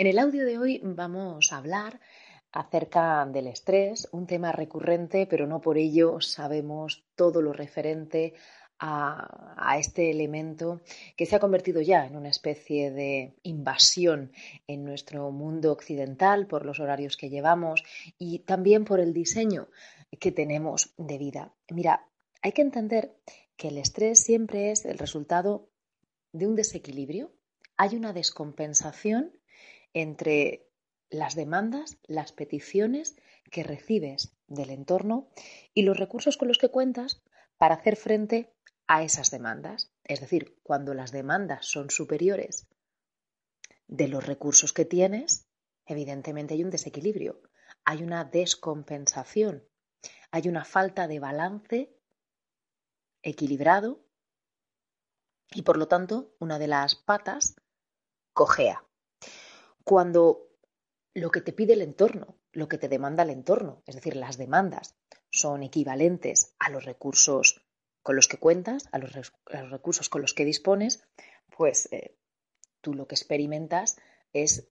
En el audio de hoy vamos a hablar acerca del estrés, un tema recurrente, pero no por ello sabemos todo lo referente a, este elemento que se ha convertido ya en una especie de invasión en nuestro mundo occidental por los horarios que llevamos y también por el diseño que tenemos de vida. Mira, hay que entender que el estrés siempre es el resultado de un desequilibrio. Hay una descompensación entre las demandas, las peticiones que recibes del entorno y los recursos con los que cuentas para hacer frente a esas demandas. Es decir, cuando las demandas son superiores de los recursos que tienes, evidentemente hay un desequilibrio, hay una descompensación, hay una falta de balance equilibrado y por lo tanto una de las patas cojea cuando lo que te pide el entorno, lo que te demanda el entorno, es decir, las demandas, son equivalentes a los recursos con los que cuentas, a los, recursos con los que dispones, pues eh, tú lo que experimentas es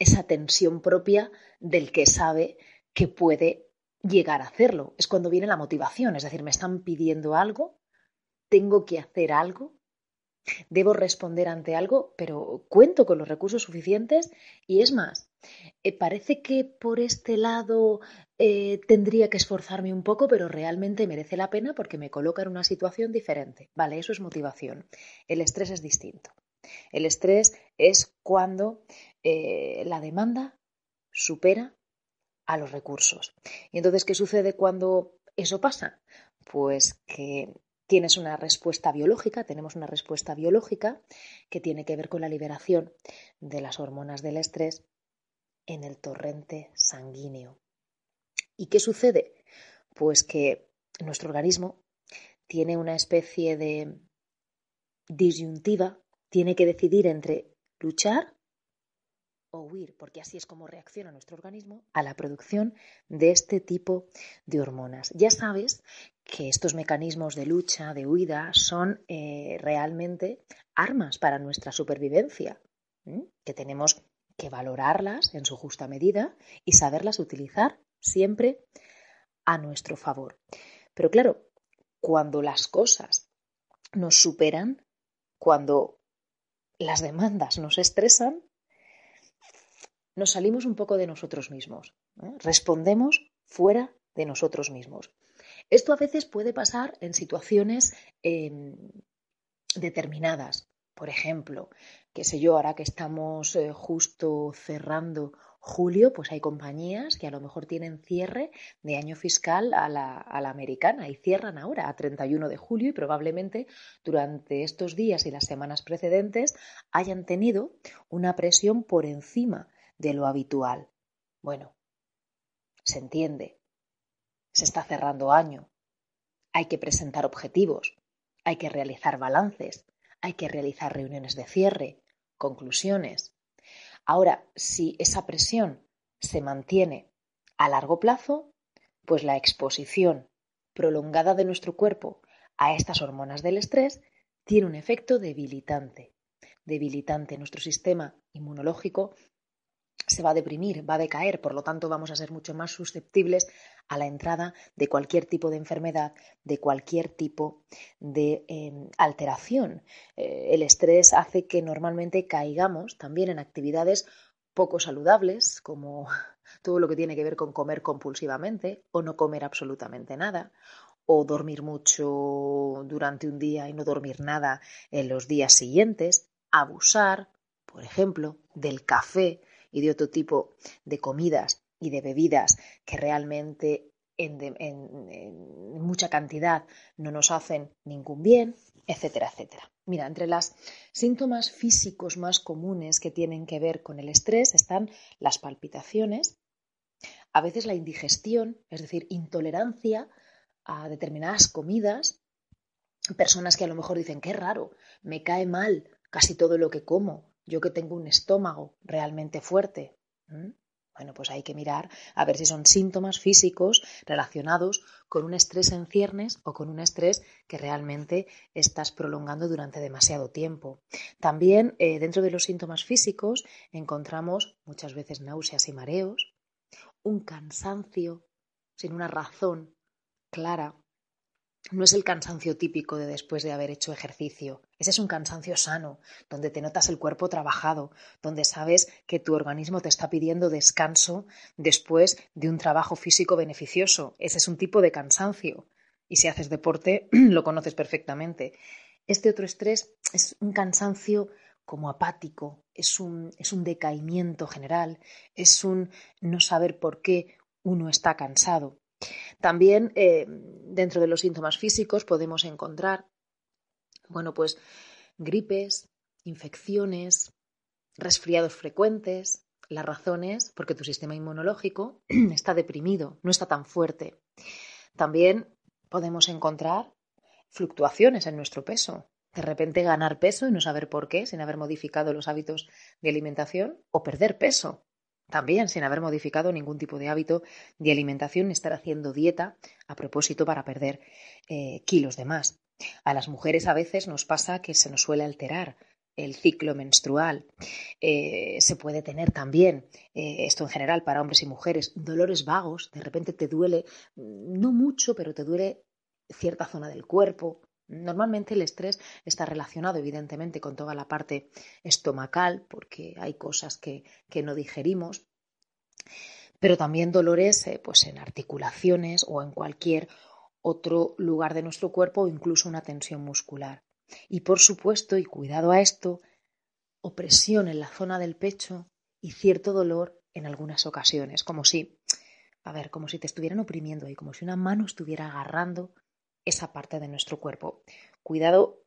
esa tensión propia del que sabe que puede llegar a hacerlo. Es cuando viene la motivación, es decir, me están pidiendo algo, tengo que hacer algo debo responder ante algo, pero cuento con los recursos suficientes y es más, eh, parece que por este lado eh, tendría que esforzarme un poco, pero realmente merece la pena porque me coloca en una situación diferente. Vale, eso es motivación. El estrés es distinto. El estrés es cuando eh, la demanda supera a los recursos. Y entonces, ¿qué sucede cuando eso pasa? Pues que tienes una respuesta biológica, tenemos una respuesta biológica que tiene que ver con la liberación de las hormonas del estrés en el torrente sanguíneo. ¿Y qué sucede? Pues que nuestro organismo tiene una especie de disyuntiva, tiene que decidir entre luchar o huir, porque así es como reacciona nuestro organismo a la producción de este tipo de hormonas. Ya sabes que estos mecanismos de lucha, de huida, son eh, realmente armas para nuestra supervivencia, que tenemos que valorarlas en su justa medida y saberlas utilizar siempre a nuestro favor. Pero claro, cuando las cosas nos superan, cuando las demandas nos estresan, nos salimos un poco de nosotros mismos, ¿eh? respondemos fuera de nosotros mismos. Esto a veces puede pasar en situaciones em, determinadas. Por ejemplo, qué sé yo, ahora que estamos eh, justo cerrando julio, pues hay compañías que a lo mejor tienen cierre de año fiscal a la, a la, americana y cierran ahora a 31 de julio y probablemente durante estos días y las semanas precedentes hayan tenido una presión por encima de lo habitual. Bueno, se entiende. Se está cerrando año. Hay que presentar objetivos. Hay que realizar balances. Hay que realizar reuniones de cierre, conclusiones. Ahora, si esa presión se mantiene a largo plazo, pues la exposición prolongada de nuestro cuerpo a estas hormonas del estrés tiene un efecto debilitante. Debilitante. Nuestro sistema inmunológico se va a deprimir, va a decaer, por lo tanto vamos a ser mucho más susceptibles a la entrada de cualquier tipo de enfermedad, de cualquier tipo de em, alteración. Eh, el estrés hace que normalmente caigamos también en actividades poco saludables, como todo lo que tiene que ver con comer compulsivamente o no comer absolutamente nada, o dormir mucho durante un día y no dormir nada en los días siguientes, abusar, por ejemplo, del café y de otro tipo de comidas y de bebidas que realmente en, mucha cantidad no nos hacen ningún bien. etcétera, etcétera. Mira, entre los síntomas físicos más comunes que tienen que ver con el estrés están las palpitaciones, a veces la indigestión, es decir, intolerancia a determinadas comidas, personas que a lo mejor dicen, qué raro, me cae mal casi todo lo que como, yo que tengo un estómago realmente fuerte. Bueno, pues hay que mirar a ver si son síntomas físicos relacionados con un estrés en ciernes o con un estrés que realmente estás prolongando durante demasiado tiempo. También eh, dentro de los síntomas físicos encontramos muchas veces náuseas y mareos, un cansancio sin una razón clara no es el cansancio típico de después de haber hecho ejercicio. Ese es un cansancio sano, donde te notas el cuerpo trabajado, donde sabes que tu organismo te está pidiendo descanso después de un trabajo físico beneficioso. Ese es un tipo de cansancio. Y si haces deporte, lo conoces perfectamente. Este otro estrés es un cansancio como apático, es un, es un decaimiento general, es un no saber por qué uno está cansado. También eh, dentro de los síntomas físicos podemos encontrar, bueno, pues gripes, infecciones, resfriados frecuentes. Las razones porque tu sistema inmunológico está deprimido, no está tan fuerte. También podemos encontrar fluctuaciones en nuestro peso. De repente ganar peso y no saber por qué, sin haber modificado los hábitos de alimentación, o perder peso también sin haber modificado ningún tipo de hábito de alimentación estar haciendo dieta a propósito para perder eh, kilos de más. A las mujeres a veces nos pasa que se nos suele alterar el ciclo menstrual. Eh, se puede tener también, eh, esto en general para hombres y mujeres, dolores vagos. De repente te duele, no mucho, pero te duele cierta zona del cuerpo, Normalmente el estrés está relacionado evidentemente con toda la parte estomacal, porque hay cosas que, no digerimos, pero también dolores eh, pues en articulaciones o en cualquier otro lugar de nuestro cuerpo o incluso una tensión muscular. Y por supuesto, y cuidado a esto, opresión en la zona del pecho y cierto dolor en algunas ocasiones, como si, a ver, como si te estuvieran oprimiendo ahí, como si una mano estuviera agarrando esa parte de nuestro cuerpo. Cuidado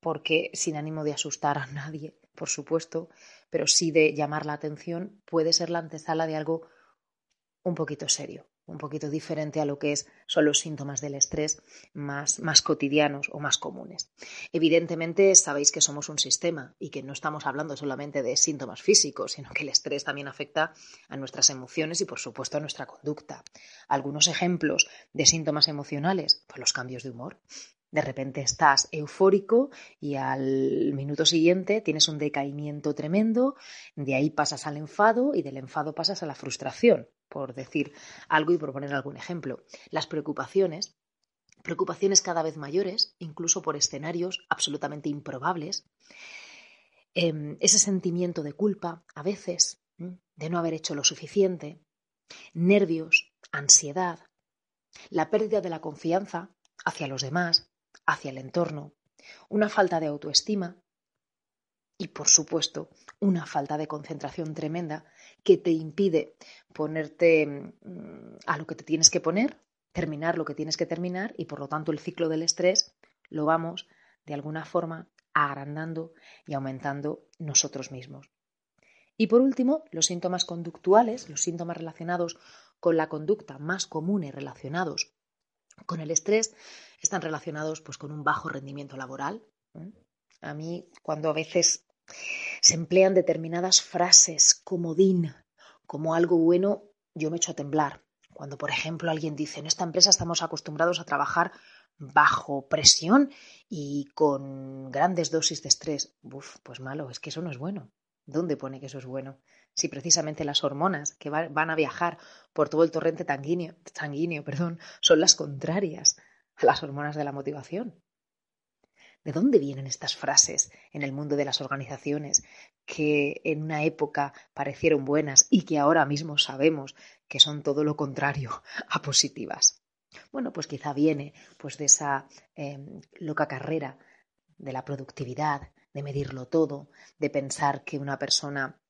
porque sin ánimo de asustar a nadie, por supuesto, pero sí de llamar la atención, puede ser la antesala de algo un poquito serio un poquito diferente a lo que son los síntomas del estrés más, más cotidianos o más comunes. Evidentemente, sabéis que somos un sistema y que no estamos hablando solamente de síntomas físicos, sino que el estrés también afecta a nuestras emociones y, por supuesto, a nuestra conducta. Algunos ejemplos de síntomas emocionales, pues los cambios de humor. De repente estás eufórico y al minuto siguiente tienes un decaimiento tremendo, de ahí pasas al enfado y del enfado pasas a la frustración por decir algo y por poner algún ejemplo. Las preocupaciones, preocupaciones cada vez mayores, incluso por escenarios absolutamente improbables, em, ese sentimiento de culpa, a veces, de no haber hecho lo suficiente, nervios, ansiedad, la pérdida de la confianza hacia los demás, hacia el entorno, una falta de autoestima y, por supuesto, una falta de concentración tremenda que te impide ponerte mm, a lo que te tienes que poner, terminar lo que tienes que terminar y por lo tanto el ciclo del estrés lo vamos de alguna forma agrandando y aumentando nosotros mismos. Y por último, los síntomas conductuales, los síntomas relacionados con la conducta más común y relacionados con el estrés, están relacionados pues, con un bajo rendimiento laboral. A mí, cuando a veces se emplean determinadas frases comodín como algo bueno, yo me echo a temblar. Cuando, por ejemplo, alguien dice, en esta empresa estamos acostumbrados a trabajar bajo presión y con grandes dosis de estrés. Uf, pues malo, es que eso no es bueno. ¿Dónde pone que eso es bueno? Si precisamente las hormonas que van a viajar por todo el torrente sanguíneo, sanguíneo perdón, son las contrarias a las hormonas de la motivación. ¿De dónde vienen estas frases en el mundo de las organizaciones que en una época parecieron buenas y que ahora mismo sabemos que son todo lo contrario a positivas? Bueno, pues quizá viene pues de esa em, loca carrera de la productividad, de medirlo todo, de pensar que una persona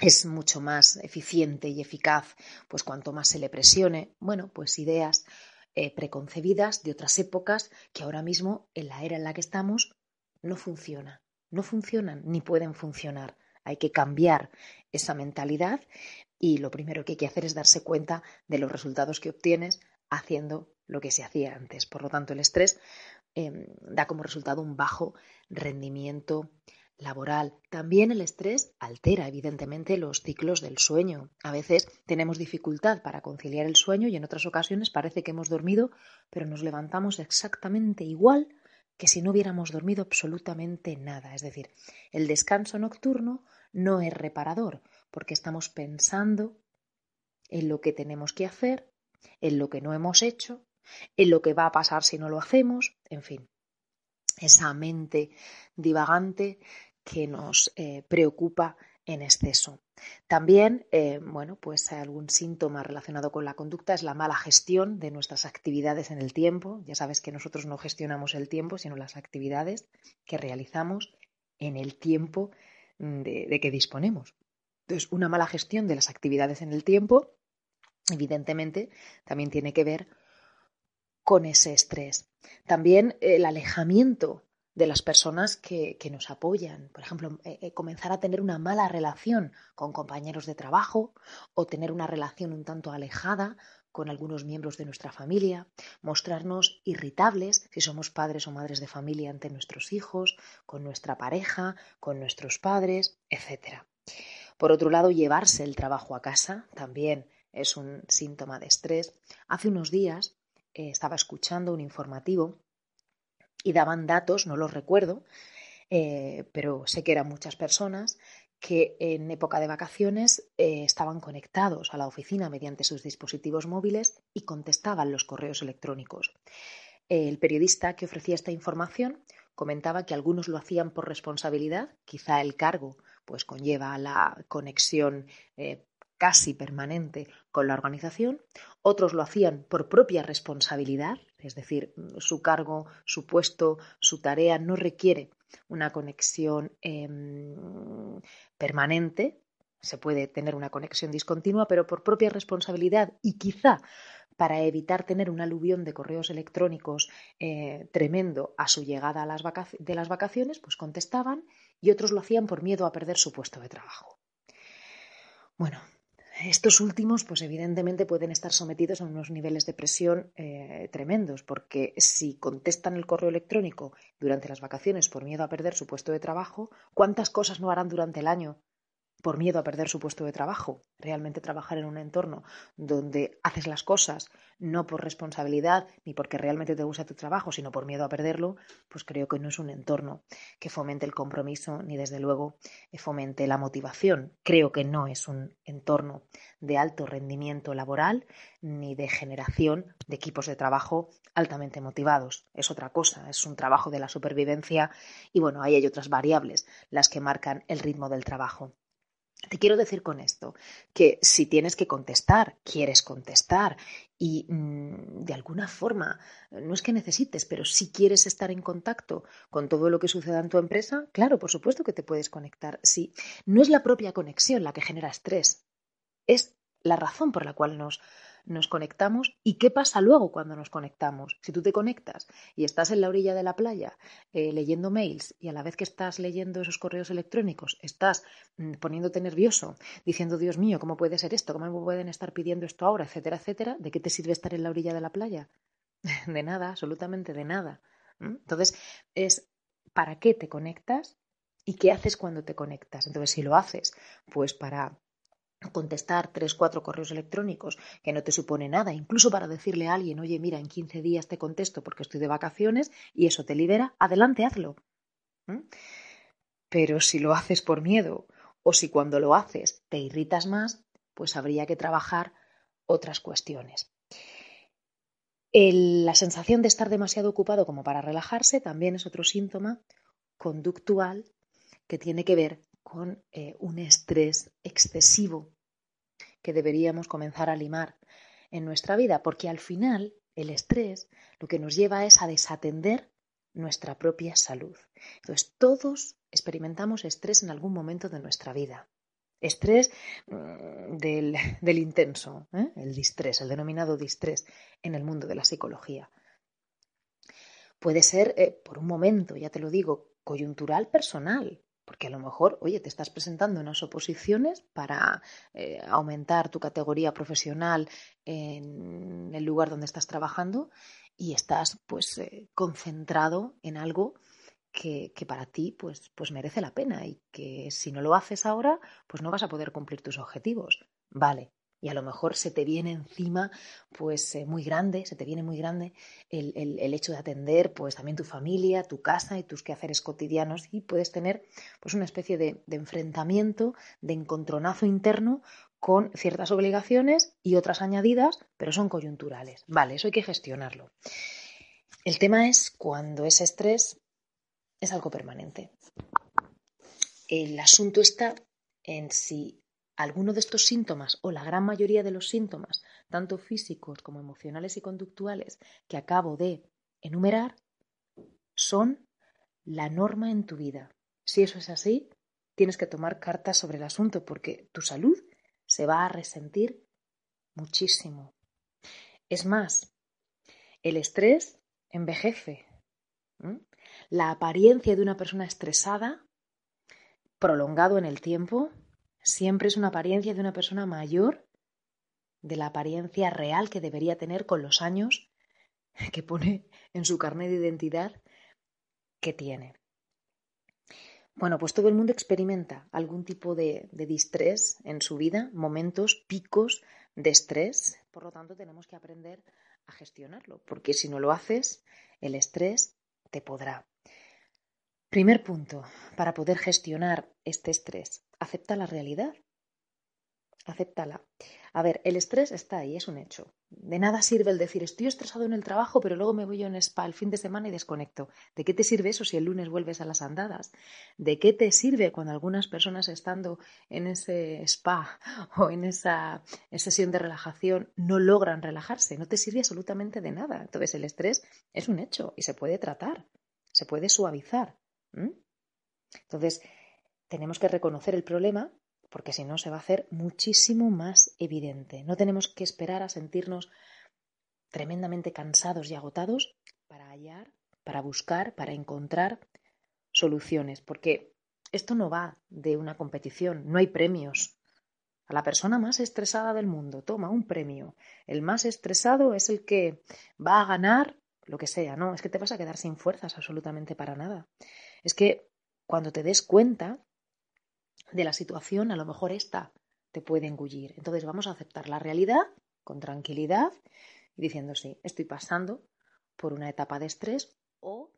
es mucho más eficiente y eficaz, pues cuanto más se le presione, bueno, pues ideas eh, preconcebidas de otras épocas que ahora mismo, en la era en la que estamos, no funciona. No funcionan ni pueden funcionar. Hay que cambiar esa mentalidad y lo primero que hay que hacer es darse cuenta de los resultados que obtienes haciendo lo que se hacía antes. Por lo tanto, el estrés em, da como resultado un bajo rendimiento laboral. También el estrés altera, evidentemente, los ciclos del sueño. A veces tenemos dificultad para conciliar el sueño y en otras ocasiones parece que hemos dormido, pero nos levantamos exactamente igual que si no hubiéramos dormido absolutamente nada. Es decir, el descanso nocturno no es reparador, porque estamos pensando en lo que tenemos que hacer, en lo que no hemos hecho, en lo que va a pasar si no lo hacemos, en fin, esa mente divagante que nos eh, preocupa en exceso. También, eh, bueno, pues algún síntoma relacionado con la conducta es la mala gestión de nuestras actividades en el tiempo. Ya sabes que nosotros no gestionamos el tiempo, sino las actividades que realizamos en el tiempo mm, de que disponemos. Entonces, una mala gestión de las actividades en el tiempo, evidentemente, también tiene que ver con ese estrés. También el alejamiento de las personas que, nos apoyan. Por ejemplo, eh, eh, comenzar a tener una mala relación con compañeros de trabajo o tener una relación un tanto alejada con algunos miembros de nuestra familia, mostrarnos irritables si somos padres o madres de familia ante nuestros hijos, con nuestra pareja, con nuestros padres, etc. Por otro lado, llevarse el trabajo a casa también es un síntoma de estrés. Hace unos días eh, estaba escuchando un informativo y daban datos, no los recuerdo, eh, pero sé que eran muchas personas que en época de vacaciones eh, estaban conectados a la oficina mediante sus dispositivos móviles y contestaban los correos electrónicos. El periodista que ofrecía esta información comentaba que algunos lo hacían por responsabilidad, quizá el cargo pues conlleva la conexión eh, casi permanente con la organización, otros lo hacían por propia responsabilidad, es decir, su cargo, su puesto, su tarea no requiere una conexión em, permanente, se puede tener una conexión discontinua, pero por propia responsabilidad y quizá para evitar tener un aluvión de correos electrónicos eh, tremendo a su llegada de las vacaciones, pues contestaban y otros lo hacían por miedo a perder su puesto de trabajo. Bueno, estos últimos, pues evidentemente pueden estar sometidos a unos niveles de presión eh, tremendos, porque si contestan el correo electrónico durante las vacaciones por miedo a perder su puesto de trabajo, ¿cuántas cosas no harán durante el año por miedo a perder su puesto de trabajo, realmente trabajar en un entorno donde haces las cosas no por responsabilidad ni porque realmente te gusta tu trabajo, sino por miedo a perderlo, pues creo que no es un entorno que fomente el compromiso ni desde luego fomente la motivación. Creo que no es un entorno de alto rendimiento laboral ni de generación de equipos de trabajo altamente motivados. Es otra cosa, es un trabajo de la supervivencia y bueno, ahí hay otras variables las que marcan el ritmo del trabajo. Te quiero decir con esto que si tienes que contestar, quieres contestar y mm, de alguna forma, no es que necesites, pero si quieres estar en contacto con todo lo que suceda en tu empresa, claro, por supuesto que te puedes conectar. Sí, no es la propia conexión la que genera estrés, es la razón por la cual nos nos conectamos y qué pasa luego cuando nos conectamos. Si tú te conectas y estás en la orilla de la playa eh, leyendo mails y a la vez que estás leyendo esos correos electrónicos estás mm, poniéndote nervioso, diciendo, Dios mío, ¿cómo puede ser esto? ¿Cómo me pueden estar pidiendo esto ahora? etcétera, etcétera. ¿De qué te sirve estar en la orilla de la playa? de nada, absolutamente de nada. Entonces, es ¿para qué te conectas? ¿Y qué haces cuando te conectas? Entonces, si lo haces, pues para contestar tres, cuatro correos electrónicos que no te supone nada, incluso para decirle a alguien, oye, mira, en 15 días te contesto porque estoy de vacaciones y eso te libera, adelante, hazlo. Pero si lo haces por miedo o si cuando lo haces te irritas más, pues habría que trabajar otras cuestiones. la sensación de estar demasiado ocupado como para relajarse también es otro síntoma conductual que tiene que ver con eh, un estrés excesivo que deberíamos comenzar a limar en nuestra vida, porque al final el estrés lo que nos lleva es a desatender nuestra propia salud. Entonces, todos experimentamos estrés en algún momento de nuestra vida. Estrés mm, del, intenso, ¿eh? el distrés, el denominado distrés en el mundo de la psicología. Puede ser, eh, por un momento, ya te lo digo, coyuntural personal, porque a lo mejor, oye, te estás presentando unas oposiciones para eh, aumentar tu categoría profesional en el lugar donde estás trabajando y estás pues concentrado en algo que, para ti pues, pues merece la pena y que si no lo haces ahora, pues no vas a poder cumplir tus objetivos. Vale. Y a lo mejor se te viene encima, pues eh, muy grande, se te viene muy grande el, el, hecho de atender, pues también tu familia, tu casa y tus quehaceres cotidianos y puedes tener, pues una especie de, de enfrentamiento, de encontronazo interno con ciertas obligaciones y otras añadidas, pero son coyunturales. Vale, eso hay que gestionarlo. El tema es cuando ese estrés es algo permanente. El asunto está en si alguno de estos síntomas o la gran mayoría de los síntomas, tanto físicos como emocionales y conductuales que acabo de enumerar, son la norma en tu vida. Si eso es así, tienes que tomar cartas sobre el asunto porque tu salud se va a resentir muchísimo. Es más, el estrés envejece. La apariencia de una persona estresada, prolongado en el tiempo, siempre es una apariencia de una persona mayor de la apariencia real que debería tener con los años que pone en su carnet de identidad que tiene. Bueno, pues todo el mundo experimenta algún tipo de, de distrés en su vida, momentos, picos de estrés. Por lo tanto, tenemos que aprender a gestionarlo, porque si no lo haces, el estrés te podrá. Primer punto, para poder gestionar este estrés, acepta la realidad. Acéptala. A ver, el estrés está ahí, es un hecho. De nada sirve el decir estoy estresado en el trabajo, pero luego me voy a un spa el fin de semana y desconecto. ¿De qué te sirve eso si el lunes vuelves a las andadas? ¿De qué te sirve cuando algunas personas estando en ese spa o en esa sesión de relajación no logran relajarse? No te sirve absolutamente de nada. Entonces el estrés es un hecho y se puede tratar, se puede suavizar. Entonces, tenemos que reconocer el problema porque si no se va a hacer muchísimo más evidente. No tenemos que esperar a sentirnos tremendamente cansados y agotados para hallar, para buscar, para encontrar soluciones, porque esto no va de una competición, no hay premios. A la persona más estresada del mundo toma un premio. El más estresado es el que va a ganar lo que sea, no, es que te vas a quedar sin fuerzas absolutamente para nada. Es que cuando te des cuenta de la situación, a lo mejor esta te puede engullir. Entonces vamos a aceptar la realidad con tranquilidad y diciendo, sí, estoy pasando por una etapa de estrés o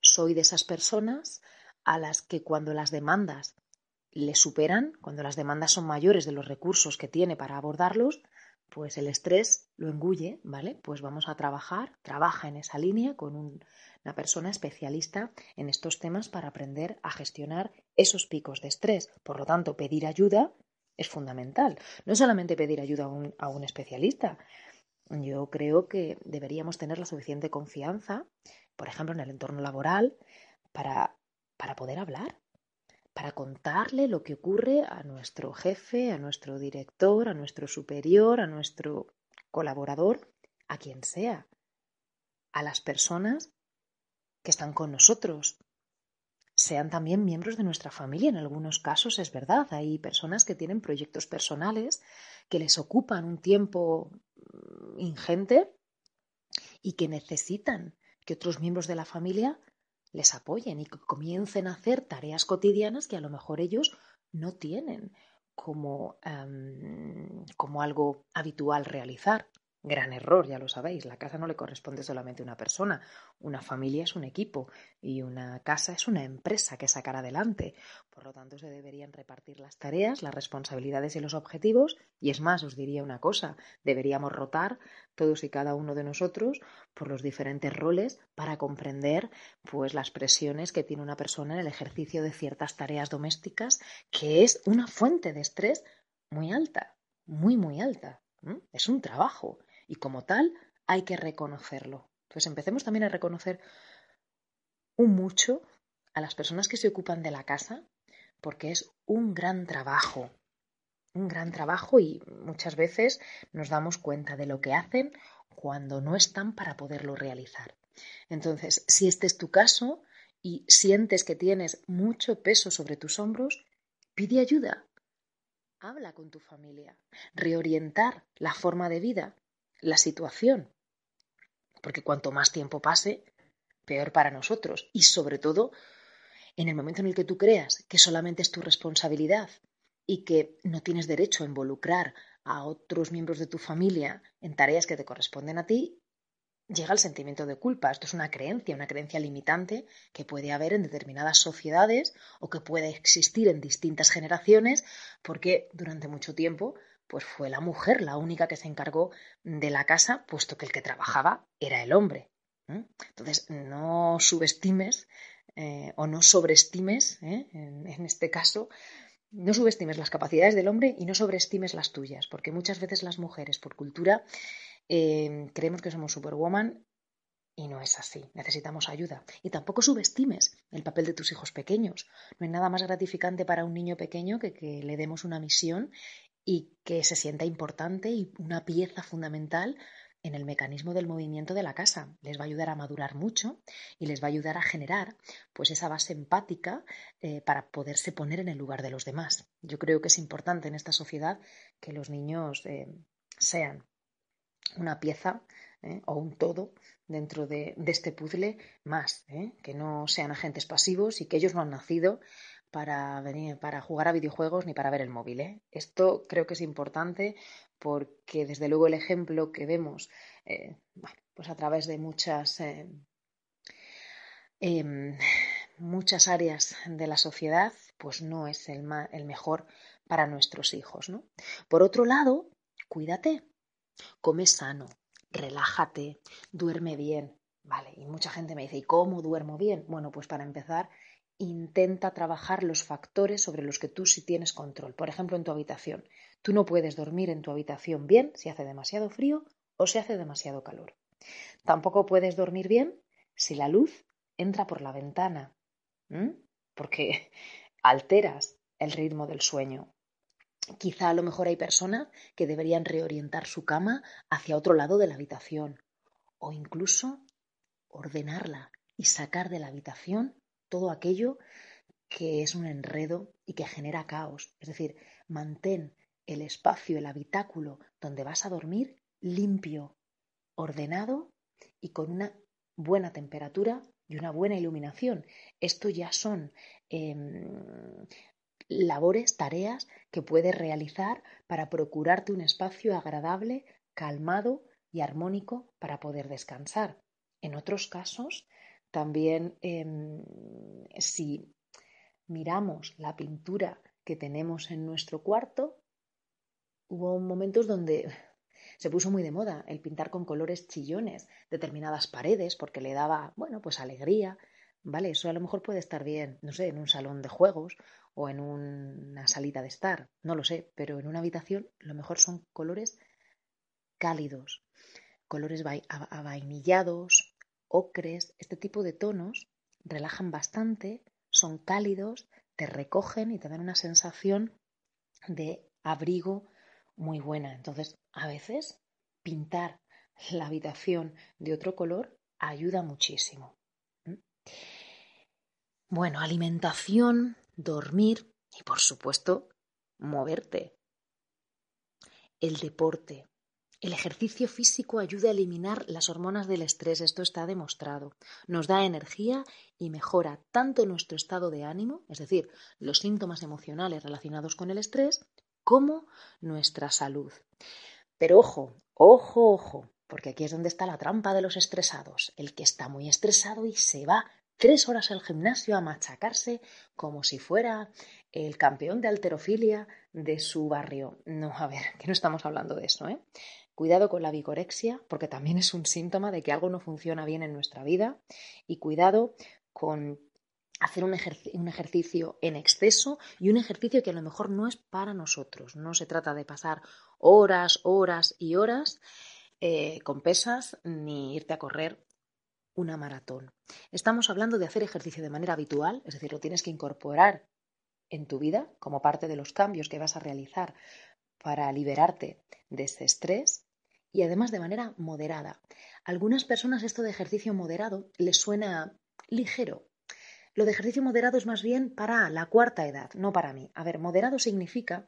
soy de esas personas a las que cuando las demandas le superan, cuando las demandas son mayores de los recursos que tiene para abordarlos, pues el estrés lo engulle, ¿vale? Pues vamos a trabajar, trabaja en esa línea con una persona especialista en estos temas para aprender a gestionar esos picos de estrés. Por lo tanto, pedir ayuda es fundamental. No solamente pedir ayuda a un, a un especialista. Yo creo que deberíamos tener la suficiente confianza, por ejemplo, en el entorno laboral, para, para poder hablar, para contarle lo que ocurre a nuestro jefe, a nuestro director, a nuestro superior, a nuestro colaborador, a quien sea, a las personas que están con nosotros, sean también miembros de nuestra familia. En algunos casos es verdad, hay personas que tienen proyectos personales que les ocupan un tiempo mm, ingente y que necesitan que otros miembros de la familia les apoyen y comiencen a hacer tareas cotidianas que a lo mejor ellos no tienen como, em, como algo habitual realizar. Gran error, ya lo sabéis. La casa no le corresponde solamente a una persona. Una familia es un equipo y una casa es una empresa que sacar adelante. Por lo tanto, se deberían repartir las tareas, las responsabilidades y los objetivos. Y es más, os diría una cosa, deberíamos rotar todos y cada uno de nosotros por los diferentes roles para comprender pues las presiones que tiene una persona en el ejercicio de ciertas tareas domésticas, que es una fuente de estrés muy alta, muy, muy alta. Es un trabajo y como tal hay que reconocerlo. Entonces empecemos también a reconocer un mucho a las personas que se ocupan de la casa porque es un gran trabajo. un gran trabajo y muchas veces nos damos cuenta de lo que hacen cuando no están para poderlo realizar. Entonces, si este es tu caso y sientes que tienes mucho peso sobre tus hombros, pide ayuda. Habla con tu familia. Reorientar la forma de vida, la situación. Porque cuanto más tiempo pase, peor para nosotros. Y sobre todo, en el momento en el que tú creas que solamente es tu responsabilidad y que no tienes derecho a involucrar a otros miembros de tu familia en tareas que te corresponden a ti, llega el sentimiento de culpa. Esto es una creencia, una creencia limitante que puede haber en determinadas sociedades o que puede existir en distintas generaciones porque durante mucho tiempo pues fue la mujer la única que se encargó de la casa, puesto que el que trabajaba era el hombre. Entonces, no subestimes eh, o no sobreestimes, ¿eh? en, este caso, no subestimes las capacidades del hombre y no sobreestimes las tuyas, porque muchas veces las mujeres, por cultura, eh, creemos que somos superwoman y no es así. Necesitamos ayuda. Y tampoco subestimes el papel de tus hijos pequeños. No hay nada más gratificante para un niño pequeño que que le demos una misión y que se sienta importante y una pieza fundamental en el mecanismo del movimiento de la casa. Les va a ayudar a madurar mucho y les va a ayudar a generar pues esa base empática eh, para poderse poner en el lugar de los demás. Yo creo que es importante en esta sociedad que los niños eh, sean una pieza eh, o un todo dentro de, de este puzzle más, que no sean agentes pasivos y que ellos no han nacido para venir para jugar a videojuegos ni para ver el móvil. ¿eh? Esto creo que es importante porque desde luego el ejemplo que vemos eh, pues a través de muchas eh, em, muchas áreas de la sociedad pues no es el, el mejor para nuestros hijos. ¿no? Por otro lado, cuídate, come sano, relájate, duerme bien. Vale, y mucha gente me dice, ¿y cómo duermo bien? Bueno, pues para empezar, intenta trabajar los factores sobre los que tú sí tienes control. Por ejemplo, en tu habitación. Tú no puedes dormir en tu habitación bien si hace demasiado frío o si hace demasiado calor. Tampoco puedes dormir bien si la luz entra por la ventana, porque alteras el ritmo del sueño. Quizá a lo mejor hay personas que deberían reorientar su cama hacia otro lado de la habitación o incluso ordenarla y sacar de la habitación todo aquello que es un enredo y que genera caos. Es decir, mantén el espacio, el habitáculo donde vas a dormir limpio, ordenado y con una buena temperatura y una buena iluminación. Esto ya son em, labores, tareas que puedes realizar para procurarte un espacio agradable, calmado y armónico para poder descansar. En otros casos, también em, si miramos la pintura que tenemos en nuestro cuarto, hubo momentos donde se puso muy de moda el pintar con colores chillones determinadas paredes porque le daba, bueno, pues alegría, ¿vale? Eso a lo mejor puede estar bien, no sé, en un salón de juegos o en una salita de estar, no lo sé, pero en una habitación lo mejor son colores cálidos, colores avainillados, ocres, este tipo de tonos relajan bastante, son cálidos, te recogen y te dan una sensación de abrigo muy buena. Entonces, a veces pintar la habitación de otro color ayuda muchísimo. Bueno, alimentación, dormir y por supuesto moverte. El deporte, el ejercicio físico ayuda a eliminar las hormonas del estrés, esto está demostrado. Nos da energía y mejora tanto nuestro estado de ánimo, es decir, los síntomas emocionales relacionados con el estrés, como nuestra salud. Pero ojo, ojo, ojo, porque aquí es donde está la trampa de los estresados. El que está muy estresado y se va tres horas al gimnasio a machacarse como si fuera el campeón de alterofilia de su barrio. No, a ver, que no estamos hablando de eso, ¿eh? Cuidado con la vigorexia, porque también es un síntoma de que algo no funciona bien en nuestra vida. Y cuidado con hacer un, ejercicio en exceso y un ejercicio que a lo mejor no es para nosotros. No se trata de pasar horas, horas y horas eh, con pesas ni irte a correr una maratón. Estamos hablando de hacer ejercicio de manera habitual, es decir, lo tienes que incorporar en tu vida como parte de los cambios que vas a realizar para liberarte de ese estrés y además de manera moderada. A algunas personas esto de ejercicio moderado les suena ligero. Lo de ejercicio moderado es más bien para la cuarta edad, no para mí. A ver, moderado significa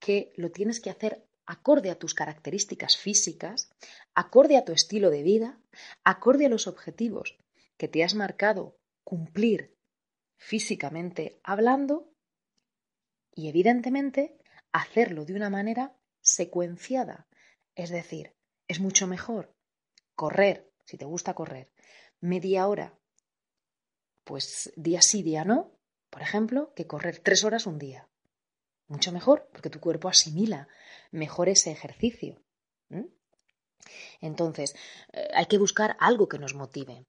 que lo tienes que hacer acorde a tus características físicas, acorde a tu estilo de vida, acorde a los objetivos que te has marcado cumplir físicamente hablando y evidentemente hacerlo de una manera secuenciada. Es decir, es mucho mejor correr, si te gusta correr, media hora, pues día sí, día no, por ejemplo, que correr tres horas un día. Mucho mejor, porque tu cuerpo asimila mejor ese ejercicio. Entonces, eh, hay que buscar algo que nos motive.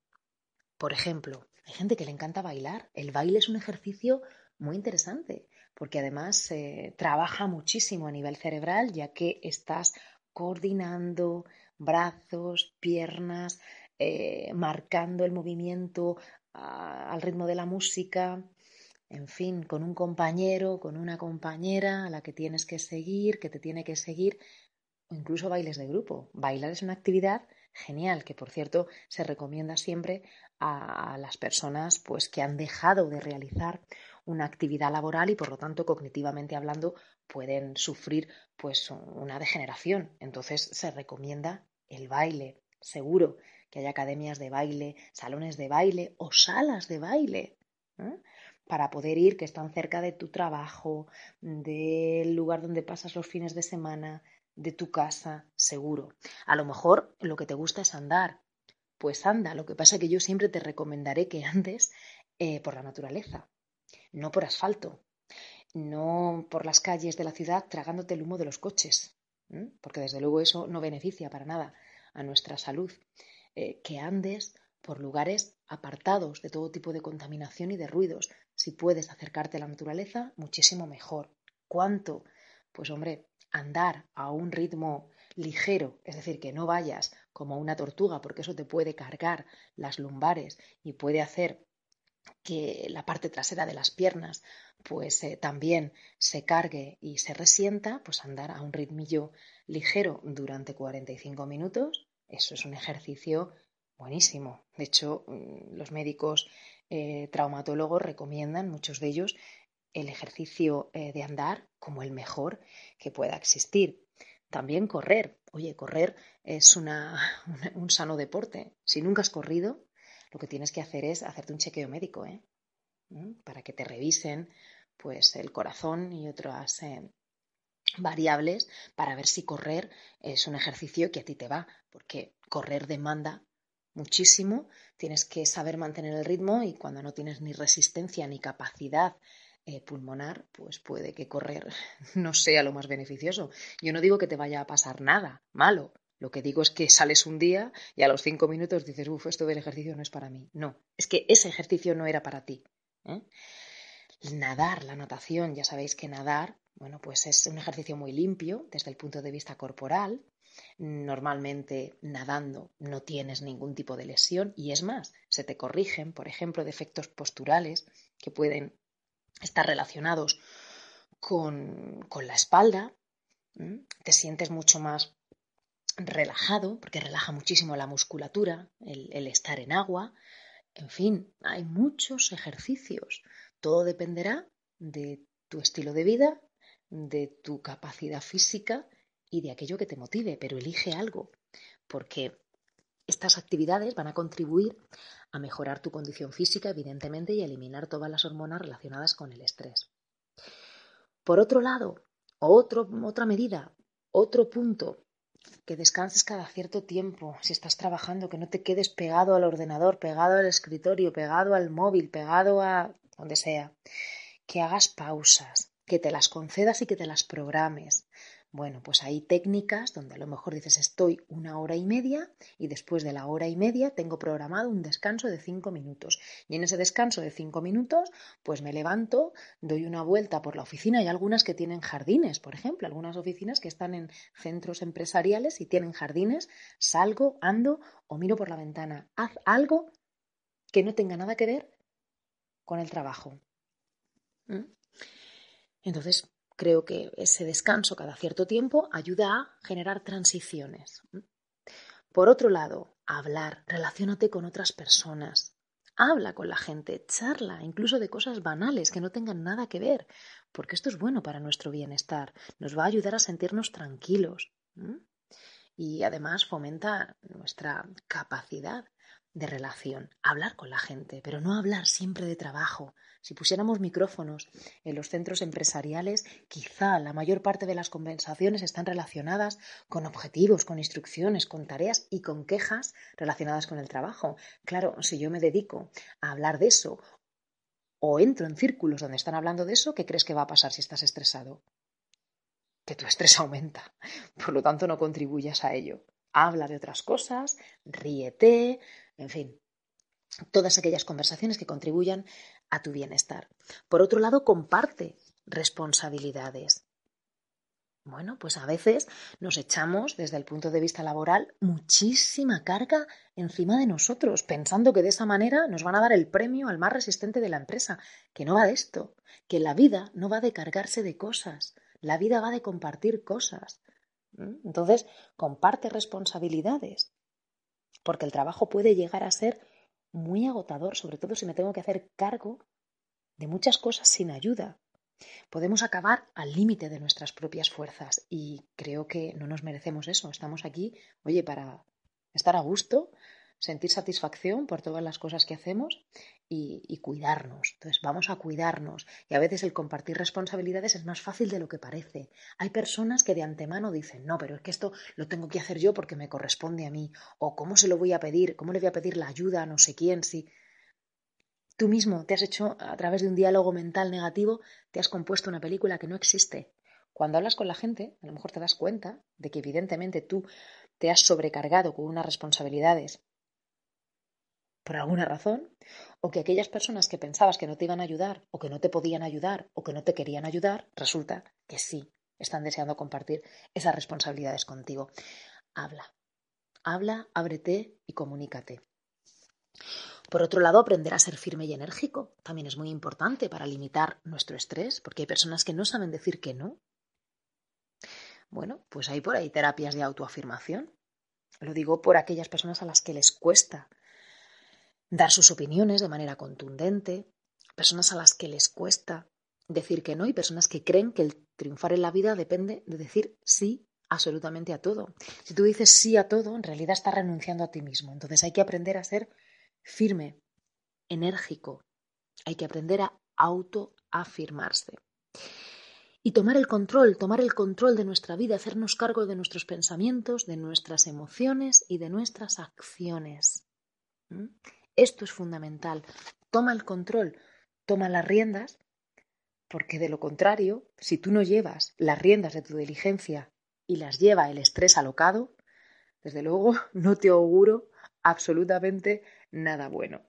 Por ejemplo, hay gente que le encanta bailar. El baile es un ejercicio muy interesante, porque además eh, trabaja muchísimo a nivel cerebral, ya que estás coordinando brazos, piernas, eh, marcando el movimiento al ritmo de la música, en fin, con un compañero, con una compañera a la que tienes que seguir, que te tiene que seguir, o incluso bailes de grupo. Bailar es una actividad genial, que por cierto se recomienda siempre a las personas pues que han dejado de realizar una actividad laboral y por lo tanto cognitivamente hablando pueden sufrir pues una degeneración. Entonces se recomienda el baile. Seguro que hay academias de baile, salones de baile o salas de baile ¿eh? para poder ir que están cerca de tu trabajo, del lugar donde pasas los fines de semana, de tu casa, seguro. A lo mejor lo que te gusta es andar. Pues anda, lo que pasa es que yo siempre te recomendaré que andes eh, por la naturaleza, no por asfalto, no por las calles de la ciudad tragándote el humo de los coches, porque desde luego eso no beneficia para nada a nuestra salud. Eh, que andes por lugares apartados de todo tipo de contaminación y de ruidos. Si puedes acercarte a la naturaleza, muchísimo mejor. ¿Cuánto? Pues hombre, andar a un ritmo ligero, es decir, que no vayas como una tortuga, porque eso te puede cargar las lumbares y puede hacer que la parte trasera de las piernas pues eh, también se cargue y se resienta, pues andar a un ritmillo ligero durante 45 minutos, eso es un ejercicio buenísimo. De hecho, mm, los médicos eh, traumatólogos recomiendan, muchos de ellos, el ejercicio eh, de andar como el mejor que pueda existir. También correr. Oye, correr es un sano deporte. Si nunca has corrido, lo que tienes que hacer es hacerte un chequeo médico, ¿eh? ¿Mm? Para que te revisen pues el corazón y otras eh, variables para ver si correr es un ejercicio que a ti te va, porque correr demanda muchísimo, tienes que saber mantener el ritmo y cuando no tienes ni resistencia ni capacidad eh, pulmonar, pues puede que correr no sea lo más beneficioso. Yo no digo que te vaya a pasar nada malo, lo que digo es que sales un día y a los cinco minutos dices, uff, esto del ejercicio no es para mí. No, es que ese ejercicio no era para ti. ¿eh? Nadar, la natación, ya sabéis que nadar, bueno, pues es un ejercicio muy limpio desde el punto de vista corporal. Normalmente nadando no tienes ningún tipo de lesión y es más, se te corrigen, por ejemplo, defectos posturales que pueden estar relacionados con, la espalda. Te sientes mucho más relajado, porque relaja muchísimo la musculatura, el, estar en agua. En fin, hay muchos ejercicios. Todo dependerá de tu estilo de vida, de tu capacidad física y de aquello que te motive, pero elige algo, porque estas actividades van a contribuir a mejorar tu condición física, evidentemente, y a eliminar todas las hormonas relacionadas con el estrés. Por otro lado, otro, otra medida, otro punto que descanses cada cierto tiempo, si estás trabajando, que no te quedes pegado al ordenador, pegado al escritorio, pegado al móvil, pegado a donde sea, que hagas pausas, que te las concedas y que te las programes. Bueno, pues hay técnicas donde a lo mejor dices estoy una hora y media y después de la hora y media tengo programado un descanso de cinco minutos. Y en ese descanso de cinco minutos, pues me levanto, doy una vuelta por la oficina. Hay algunas que tienen jardines, por ejemplo, algunas oficinas que están en centros empresariales y tienen jardines. Salgo, ando o miro por la ventana. Haz algo que no tenga nada que ver con el trabajo. ¿Mm? Entonces, creo que ese descanso cada cierto tiempo ayuda a generar transiciones. Por otro lado, hablar, relaciónate con otras personas. Habla con la gente, charla, incluso de cosas banales que no tengan nada que ver, porque esto es bueno para nuestro bienestar, nos va a ayudar a sentirnos tranquilos y además fomenta nuestra capacidad de relación, hablar con la gente, pero no hablar siempre de trabajo. Si pusiéramos micrófonos en los centros empresariales, quizá la mayor parte de las conversaciones están relacionadas con objetivos, con instrucciones, con tareas y con quejas relacionadas con el trabajo. Claro, si yo me dedico a hablar de eso o entro en círculos donde están hablando de eso, ¿qué crees que va a pasar si estás estresado? Que tu estrés aumenta. Por lo tanto, no contribuyas a ello. Habla de otras cosas, ríete, en fin, todas aquellas conversaciones que contribuyan a tu bienestar. Por otro lado, comparte responsabilidades. Bueno, pues a veces nos echamos desde el punto de vista laboral muchísima carga encima de nosotros, pensando que de esa manera nos van a dar el premio al más resistente de la empresa, que no va de esto, que la vida no va de cargarse de cosas, la vida va de compartir cosas. ¿Mm? Entonces, comparte responsabilidades porque el trabajo puede llegar a ser muy agotador, sobre todo si me tengo que hacer cargo de muchas cosas sin ayuda. Podemos acabar al límite de nuestras propias fuerzas y creo que no nos merecemos eso. Estamos aquí, oye, para estar a gusto, sentir satisfacción por todas las cosas que hacemos y, cuidarnos. Entonces, vamos a cuidarnos. Y a veces el compartir responsabilidades es más fácil de lo que parece. Hay personas que de antemano dicen, no, pero es que esto lo tengo que hacer yo porque me corresponde a mí. O cómo se lo voy a pedir, cómo le voy a pedir la ayuda a no sé quién. Si tú mismo te has hecho, a través de un diálogo mental negativo, te has compuesto una película que no existe. Cuando hablas con la gente, a lo mejor te das cuenta de que evidentemente tú te has sobrecargado con unas responsabilidades por alguna razón, o que aquellas personas que pensabas que no te iban a ayudar, o que no te podían ayudar, o que no te querían ayudar, resulta que sí, están deseando compartir esas responsabilidades contigo. Habla, habla, ábrete y comunícate. Por otro lado, aprender a ser firme y enérgico también es muy importante para limitar nuestro estrés, porque hay personas que no saben decir que no. Bueno, pues hay por ahí terapias de autoafirmación. Lo digo por aquellas personas a las que les cuesta dar sus opiniones de manera contundente, personas a las que les cuesta decir que no y personas que creen que el triunfar en la vida depende de decir sí absolutamente a todo. Si tú dices sí a todo, en realidad estás renunciando a ti mismo. Entonces hay que aprender a ser firme, enérgico. Hay que aprender a autoafirmarse. Y tomar el control, tomar el control de nuestra vida, hacernos cargo de nuestros pensamientos, de nuestras emociones y de nuestras acciones. ¿Mm? Esto es fundamental. Toma el control, toma las riendas, porque de lo contrario, si tú no llevas las riendas de tu diligencia y las lleva el estrés alocado, desde luego no te auguro absolutamente nada bueno.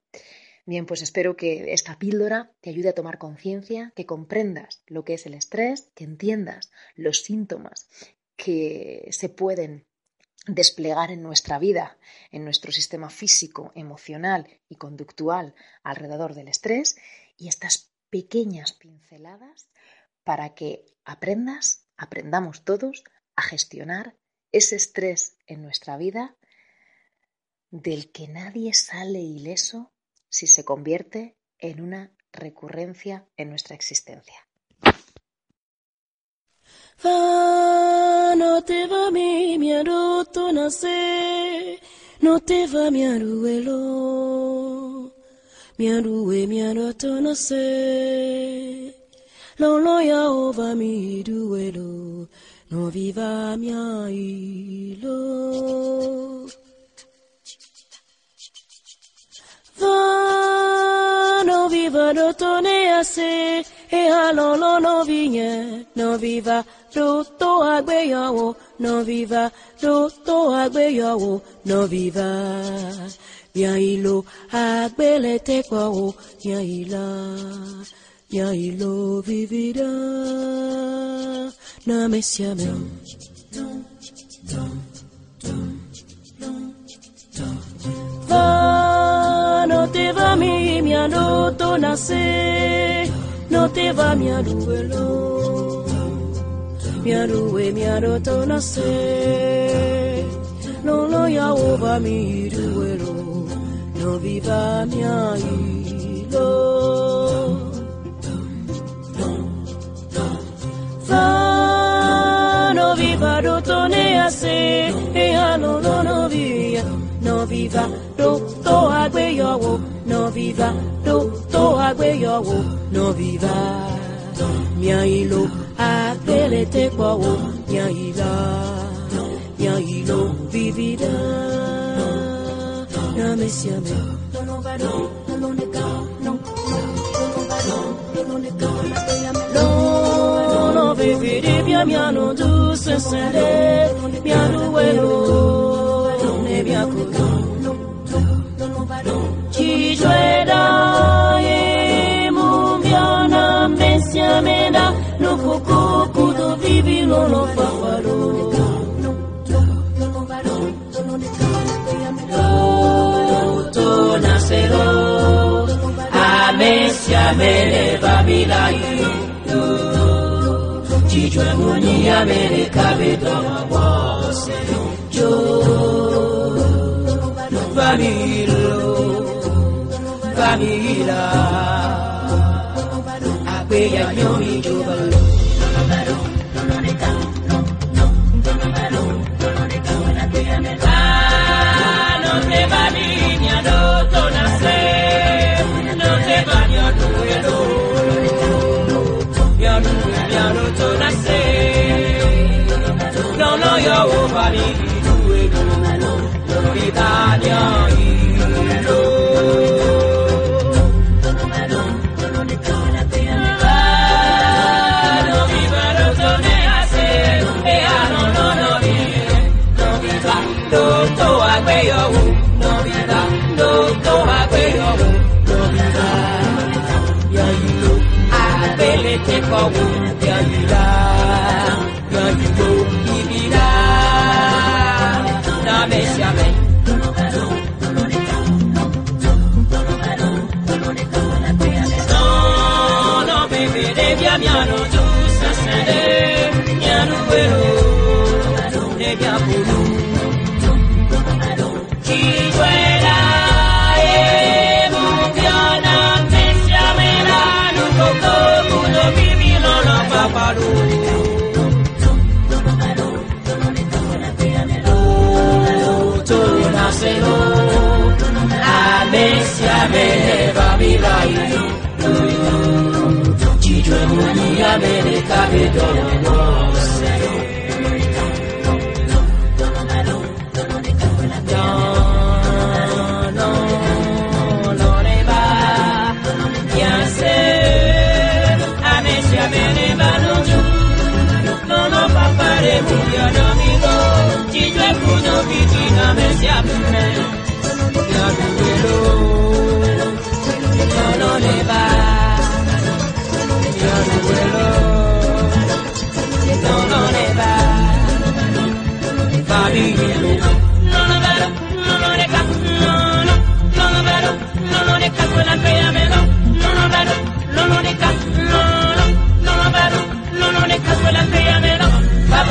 Bien, pues espero que esta píldora te ayude a tomar conciencia, que comprendas lo que es el estrés, que entiendas los síntomas que se pueden desplegar en nuestra vida, en nuestro sistema físico, emocional y conductual alrededor del estrés y estas pequeñas pinceladas para que aprendas, aprendamos todos a gestionar ese estrés en nuestra vida del que nadie sale ileso si se convierte en una recurrencia en nuestra existencia. Va, no te va mi miaro to nase, no te va mi aruelo, mi to nase, lo lo ya ova mi duelo, no viva mi ailo. Va, no viva no tone ase, e halolo no vigne, no viva lóòótọ́ àgbéyàwó no viva lóòótọ́ àgbéyàwó no viva yàn ìlò àgbélétẹ́pọ̀ yàn ìlà yàn ìlò vivida. Na mesiame. Va, no te va mi, mi no nascer, no te va mi aduelo. miaruwe miaroto na se lolo ya uva miruelo no viva mia ilo va no viva rotone a se e alo no via no viva do to agbe yo no viva do to agbe yo no viva mia ilo apele te kwa wo mia ila mia ilo vivida. Na me siame no no va no no no ne ka no. No va no no no ne ka no no vivide mia mia no du se se de mia du we no ne mere babilani chijwe muni ya mere kabedo wose jo familo famila apeya nyomi jobalo Saúde mere babila Don't you. mere don't